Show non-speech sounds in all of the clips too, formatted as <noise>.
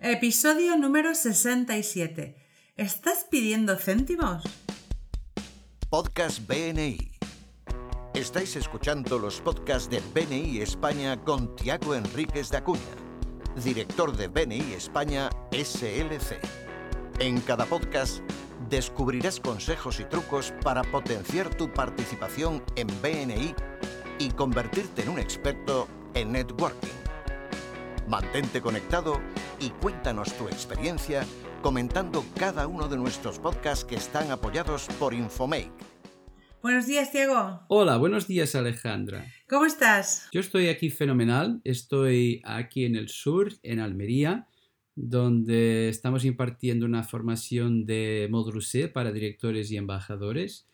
Episodio número 67. ¿Estás pidiendo céntimos? Podcast BNI. Estáis escuchando los podcasts de BNI España con Tiago Enríquez de Acuña, director de BNI España SLC. En cada podcast descubrirás consejos y trucos para potenciar tu participación en BNI y convertirte en un experto en networking. Mantente conectado y cuéntanos tu experiencia comentando cada uno de nuestros podcasts que están apoyados por Infomake. Buenos días, Diego. Hola, buenos días Alejandra. ¿Cómo estás? Yo estoy aquí fenomenal, estoy aquí en el sur, en Almería, donde estamos impartiendo una formación de módulo C para directores y embajadores.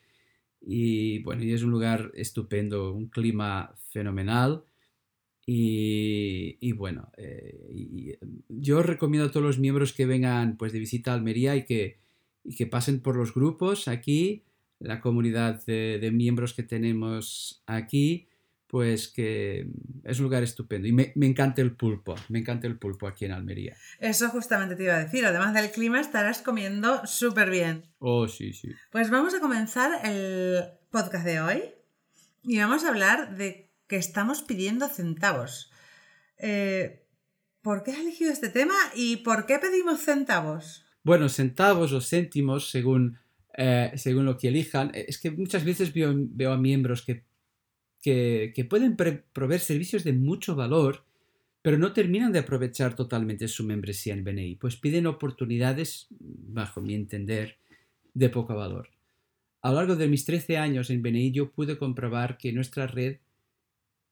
Y bueno, y es un lugar estupendo, un clima fenomenal. Y, bueno, eh, yo recomiendo a todos los miembros que vengan pues, de visita a Almería y que, y que pasen por los grupos aquí, la comunidad de, de miembros que tenemos aquí pues que es un lugar estupendo. Y me, encanta el pulpo, me encanta el pulpo aquí en Almería. Eso justamente te iba a decir, además del clima estarás comiendo súper bien. Oh, sí, sí. Pues vamos a comenzar el podcast de hoy y vamos a hablar de que estamos pidiendo centavos. Eh, ¿Por qué has elegido este tema y por qué pedimos centavos? Bueno, centavos o céntimos, según, eh, según lo que elijan. Es que muchas veces veo a miembros que que, pueden proveer servicios de mucho valor, pero no terminan de aprovechar totalmente su membresía en BNI, pues piden oportunidades, bajo mi entender, de poco valor. A lo largo de mis 13 años en BNI yo pude comprobar que nuestra red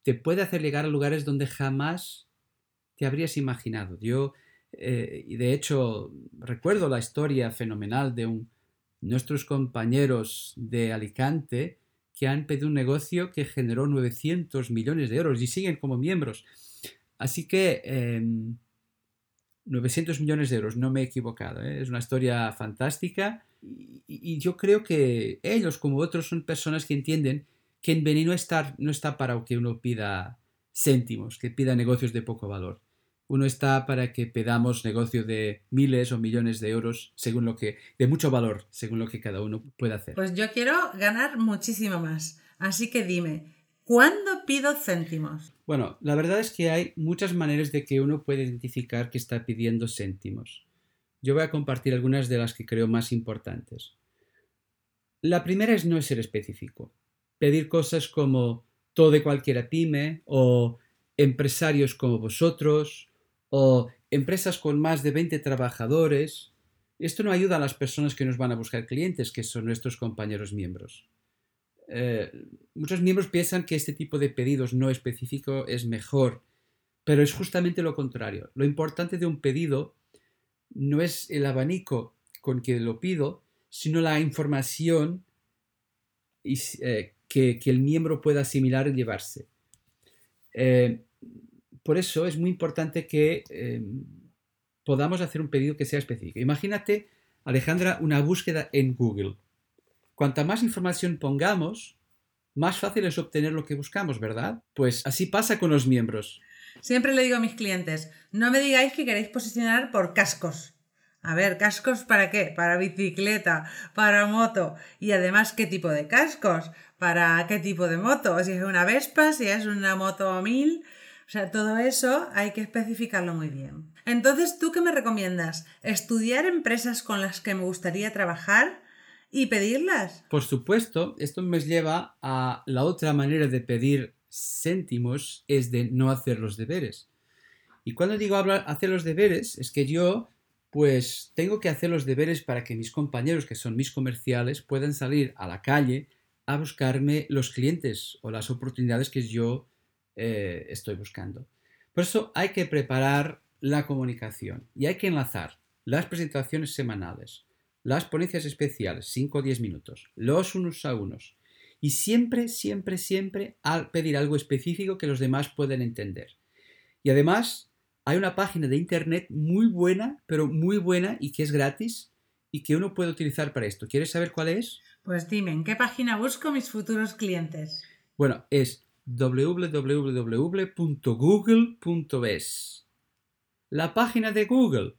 te puede hacer llegar a lugares donde jamás te habrías imaginado. Yo, eh, y de hecho, recuerdo la historia fenomenal de nuestros compañeros de Alicante que han pedido un negocio que generó 900 millones de euros y siguen como miembros. Así que 900 em, millones de euros, no me he equivocado. ¿eh? Es una historia fantástica y, yo creo que ellos, como otros, son personas que entienden que en Benin no está, no está para que uno pida céntimos, que pida negocios de poco valor uno está para que pedamos negocio de miles o millones de euros según lo que de mucho valor según lo que cada uno pueda hacer. Pues yo quiero ganar muchísimo más. Así que dime, ¿cuándo pido céntimos? Bueno, la verdad es que hay muchas maneras de que uno puede identificar que está pidiendo céntimos. Yo voy a compartir algunas de las que creo más importantes. La primera es no ser específico. Pedir cosas como todo de cualquiera pyme o empresarios como vosotros o empresas con más de 20 trabajadores. Esto no ayuda a las personas que nos van a buscar clientes, que son nuestros compañeros miembros. Eh, muchos miembros piensan que este tipo de pedidos no específico es mejor, pero es justamente lo contrario. Lo importante de un pedido no es el abanico con que lo pido, sino la información eh, que, el miembro pueda asimilar y llevarse. Eh, por eso es muy importante que em, podamos hacer un pedido que sea específico. Imagínate, Alejandra, una búsqueda en Google. Cuanta más información pongamos, más fácil es obtener lo que buscamos, ¿verdad? Pues así pasa con los miembros. Siempre le digo a mis clientes, no me digáis que queréis posicionar por cascos. A ver, ¿cascos para qué? Para bicicleta, para moto. Y además, ¿qué tipo de cascos? ¿Para qué tipo de moto? Si es una Vespa, si es una moto 1000, o sea, todo eso hay que especificarlo muy bien. Entonces, ¿tú qué me recomiendas? ¿Estudiar empresas con las que me gustaría trabajar y pedirlas? Por supuesto, esto me lleva a la otra manera de pedir céntimos, es de no hacer los deberes. Y cuando digo hablar, hacer los deberes, es que yo pues tengo que hacer los deberes para que mis compañeros, que son mis comerciales, puedan salir a la calle a buscarme los clientes o las oportunidades que yo eh, estoy buscando. Por eso hay que preparar la comunicación y hay que enlazar las presentaciones semanales, las ponencias especiales, 5 o 10 minutos, los unos a unos. Y siempre, siempre, siempre al pedir algo específico que los demás puedan entender. Y además, hay una página de internet muy buena, pero muy buena y que es gratis y que uno puede utilizar para esto. ¿Quieres saber cuál es? Pues dime, ¿en qué página busco mis futuros clientes? Bueno, es www.google.es. La página de Google.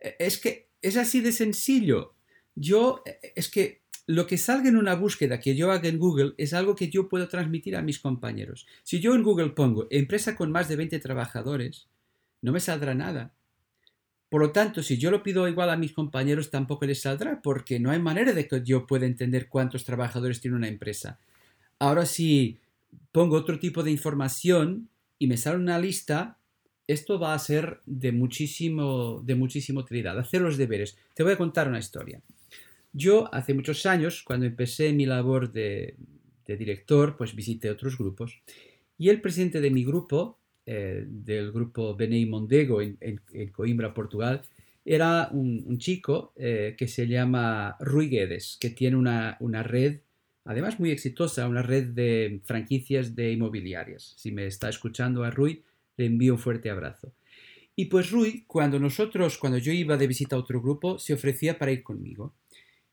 E, es que es así de sencillo. Yo, e, es que lo que salga en una búsqueda que yo haga en Google es algo que yo puedo transmitir a mis compañeros. Si yo en Google pongo empresa con más de 20 trabajadores, no me saldrá nada. Por lo tanto, si yo lo pido igual a mis compañeros, tampoco les saldrá, porque no hay manera de que yo pueda entender cuántos trabajadores tiene una empresa. Ahora, si pongo otro tipo de información y me sale una lista, esto va a ser de muchísimo, de muchísima utilidad. Hacer los deberes. Te voy a contar una historia. Yo hace muchos años, cuando empecé mi labor de, director, pues visité otros grupos y el presidente de mi grupo, eh, del grupo Benei Mondego en, Coimbra, Portugal, era un, chico eh, que se llama Rui Guedes, que tiene una, una, red, además muy exitosa, una red de franquicias de inmobiliarias. Si me está escuchando a Rui, le envío un fuerte abrazo. Y pues Rui, cuando nosotros, cuando yo iba de visita a otro grupo, se ofrecía para ir conmigo.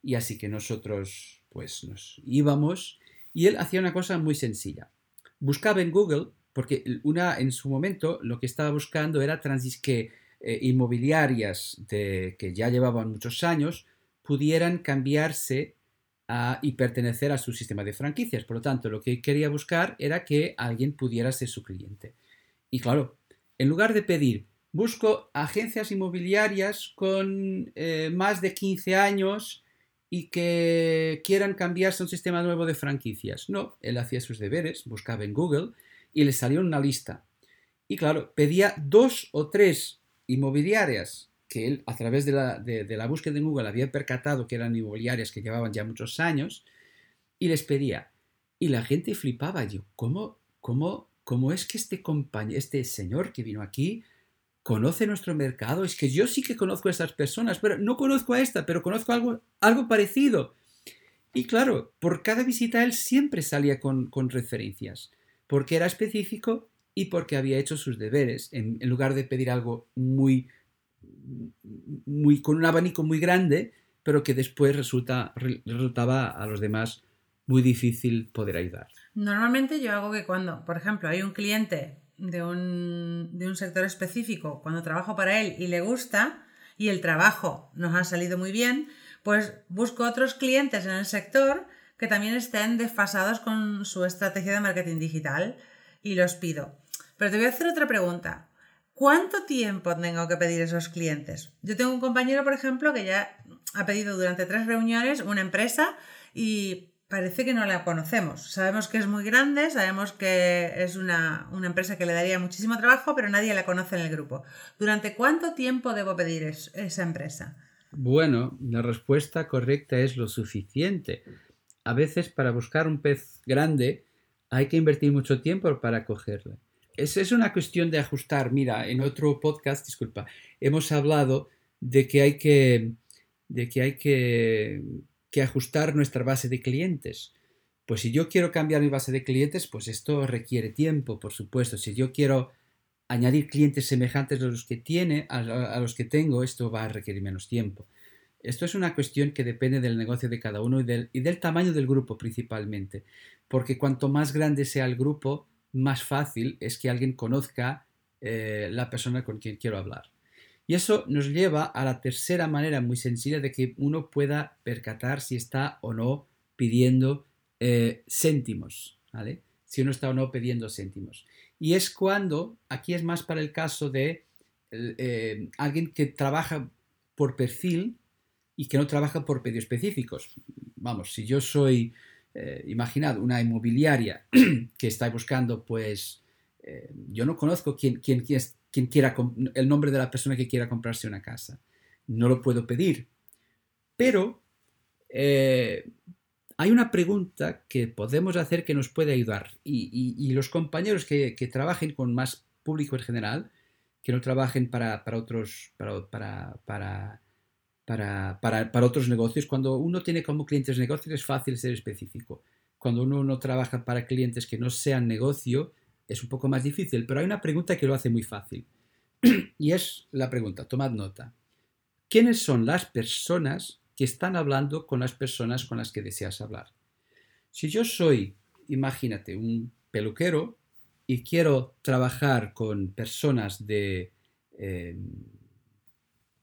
Y así que nosotros pues nos íbamos y él hacía una cosa muy sencilla. Buscaba en Google, porque una, en su momento lo que estaba buscando era que eh, inmobiliarias de, que ya llevaban muchos años pudieran cambiarse y pertenecer a su sistema de franquicias. Por lo tanto, lo que quería buscar era que alguien pudiera ser su cliente. Y claro, en lugar de pedir, busco agencias inmobiliarias con eh, más de 15 años y que quieran cambiarse a un sistema nuevo de franquicias. No, él hacía sus deberes, buscaba en Google y le salió una lista. Y claro, pedía dos o tres inmobiliarias que él a través de la, de, la búsqueda en Google había percatado que eran inmobiliarias que llevaban ya muchos años y les pedía. Y la gente flipaba. Yo, ¿cómo, cómo, cómo es que este, este señor que vino aquí conoce nuestro mercado. Es que yo sí que conozco a estas personas, pero no conozco a esta, pero conozco algo, algo parecido. Y claro, por cada visita él siempre salía con, referencias, porque era específico y porque había hecho sus deberes, en, lugar de pedir algo muy, muy, con un abanico muy grande, pero que después resulta, resultaba a los demás muy difícil poder ayudar. Normalmente yo hago que cuando, por ejemplo, hay un cliente de un, de un sector específico cuando trabajo para él y le gusta y el trabajo nos ha salido muy bien, pues busco otros clientes en el sector que también estén desfasados con su estrategia de marketing digital y los pido. Pero te voy a hacer otra pregunta. ¿Cuánto tiempo tengo que pedir esos clientes? Yo tengo un compañero, por ejemplo, que ya ha pedido durante tres reuniones una empresa y parece que no la conocemos. Sabemos que es muy grande, sabemos que es una, empresa que le daría muchísimo trabajo, pero nadie la conoce en el grupo. ¿Durante cuánto tiempo debo pedir esa empresa? Bueno, la respuesta correcta es lo suficiente. A veces para buscar un pez grande hay que invertir mucho tiempo para cogerle. Es, es una cuestión de ajustar. Mira, en otro podcast, disculpa, hemos hablado de que hay que, de que, hay que que ajustar nuestra base de clientes. Pues si yo quiero cambiar mi base de clientes, pues esto requiere tiempo, por supuesto. Si yo quiero añadir clientes semejantes a los que tiene, a, los que tengo, esto va a requerir menos tiempo. Esto es una cuestión que depende del negocio de cada uno y del, y del tamaño del grupo principalmente, porque cuanto más grande sea el grupo, más fácil es que alguien conozca eh, la persona con quien quiero hablar. Y eso nos lleva a la tercera manera muy sencilla de que uno pueda percatar si está o no pidiendo eh, céntimos, ¿vale? Si uno está o no pidiendo céntimos. Y es cuando, aquí es más para el caso de eh, alguien que trabaja por perfil y que no trabaja por pedidos específicos. Vamos, si yo soy, eh, imaginad, una inmobiliaria <clears throat> que está buscando, pues, yo no conozco quién, quién, quién, quiera, el nombre de la persona que quiera comprarse una casa. No lo puedo pedir. Pero eh, hay una pregunta que podemos hacer que nos puede ayudar. Y, los compañeros que, trabajen con más público en general, que no trabajen para, otros, para, para, para, otros negocios, cuando uno tiene como clientes negocios es fácil ser específico. Cuando uno no trabaja para clientes que no sean negocio, es un poco más difícil, pero hay una pregunta que lo hace muy fácil. <clears throat> y es la pregunta, tomad nota. ¿Quiénes son las personas que están hablando con las personas con las que deseas hablar? Si yo soy, imagínate, un peluquero y quiero trabajar con personas de, em,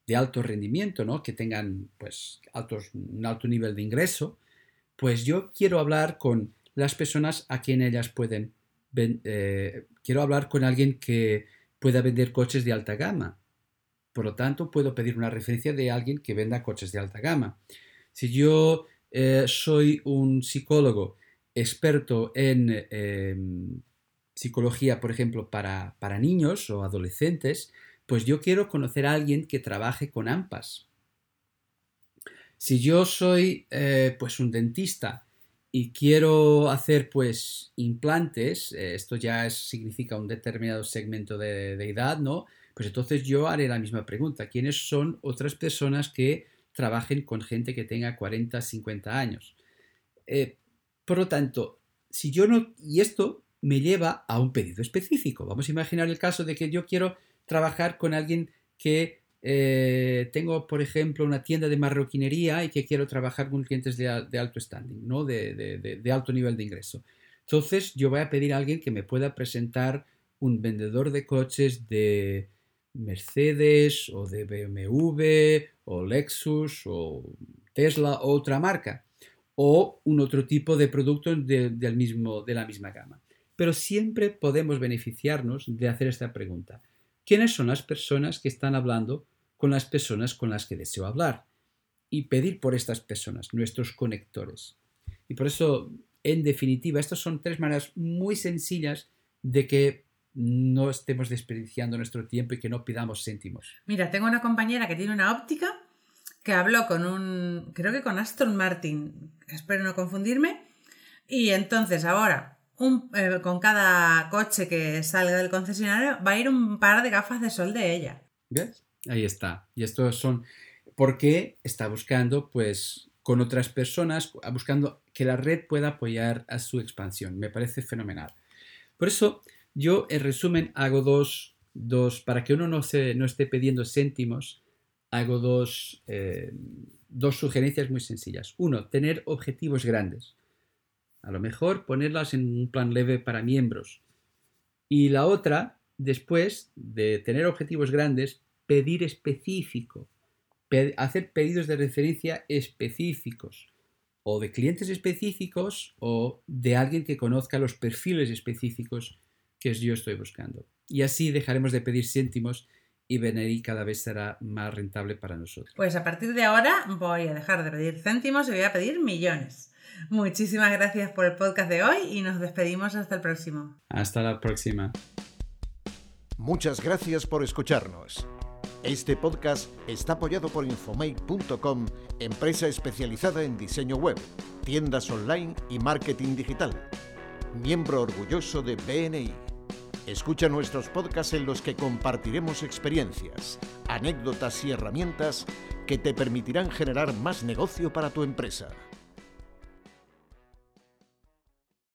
de alto rendimiento, ¿no? que tengan pues, altos, un alto nivel de ingreso, pues yo quiero hablar con las personas a quien ellas pueden, eh, quiero hablar con alguien que pueda vender coches de alta gama. Por lo tanto, puedo pedir una referencia de alguien que venda coches de alta gama. Si yo eh, soy un psicólogo experto en em, psicología, por ejemplo, para, para niños o adolescentes, pues yo quiero conocer a alguien que trabaje con AMPAS. Si yo soy eh, pues un dentista y quiero hacer pues implantes, eh, esto ya significa un determinado segmento de, edad, ¿no? Pues entonces yo haré la misma pregunta. ¿Quiénes son otras personas que trabajen con gente que tenga 40, 50 años? Eh, por lo tanto, si yo no... Y esto me lleva a un pedido específico. Vamos a imaginar el caso de que yo quiero trabajar con alguien que eh, tengo, por ejemplo, una tienda de marroquinería y que quiero trabajar con clientes de, alto standing, ¿no? De, alto nivel de ingreso. Entonces, yo voy a pedir a alguien que me pueda presentar un vendedor de coches de Mercedes o de BMW o Lexus o Tesla o otra marca o un otro tipo de producto del mismo, de la misma gama. Pero siempre podemos beneficiarnos de hacer esta pregunta quiénes son las personas que están hablando con las personas con las que deseo hablar y pedir por estas personas, nuestros conectores. Y por eso, en definitiva, estas son tres maneras muy sencillas de que no estemos desperdiciando nuestro tiempo y que no pidamos céntimos. Mira, tengo una compañera que tiene una óptica que habló con un, creo que con Aston Martin, espero no confundirme, y entonces ahora eh, con cada coche que salga del concesionario va a ir un par de gafas de sol de ella. ¿Ves? Ahí está. Y estos son porque está buscando, pues, con otras personas, buscando que la red pueda apoyar a su expansión. Me parece fenomenal. Por eso, yo en resumen hago dos, dos para que uno no, se, no esté pidiendo céntimos, hago dos, eh, dos sugerencias muy sencillas. Uno, tener objetivos grandes. A lo mejor ponerlas en un plan leve para miembros. Y la otra, después de tener objetivos grandes, pedir específico. hacer pedidos de referencia específicos. O de clientes específicos o de alguien que conozca los perfiles específicos que yo estoy buscando. Y así dejaremos de pedir céntimos y BNI cada vez será más rentable para nosotros. Pues a partir de ahora voy a dejar de pedir céntimos y voy a pedir millones. Muchísimas gracias por el podcast de hoy y nos despedimos hasta el próximo. Hasta la próxima. Muchas gracias por escucharnos. Este podcast está apoyado por infomake.com, empresa especializada en diseño web, tiendas online y marketing digital. Miembro orgulloso de BNI. Escucha nuestros podcasts en los que compartiremos experiencias, anécdotas y herramientas que te permitirán generar más negocio para tu empresa.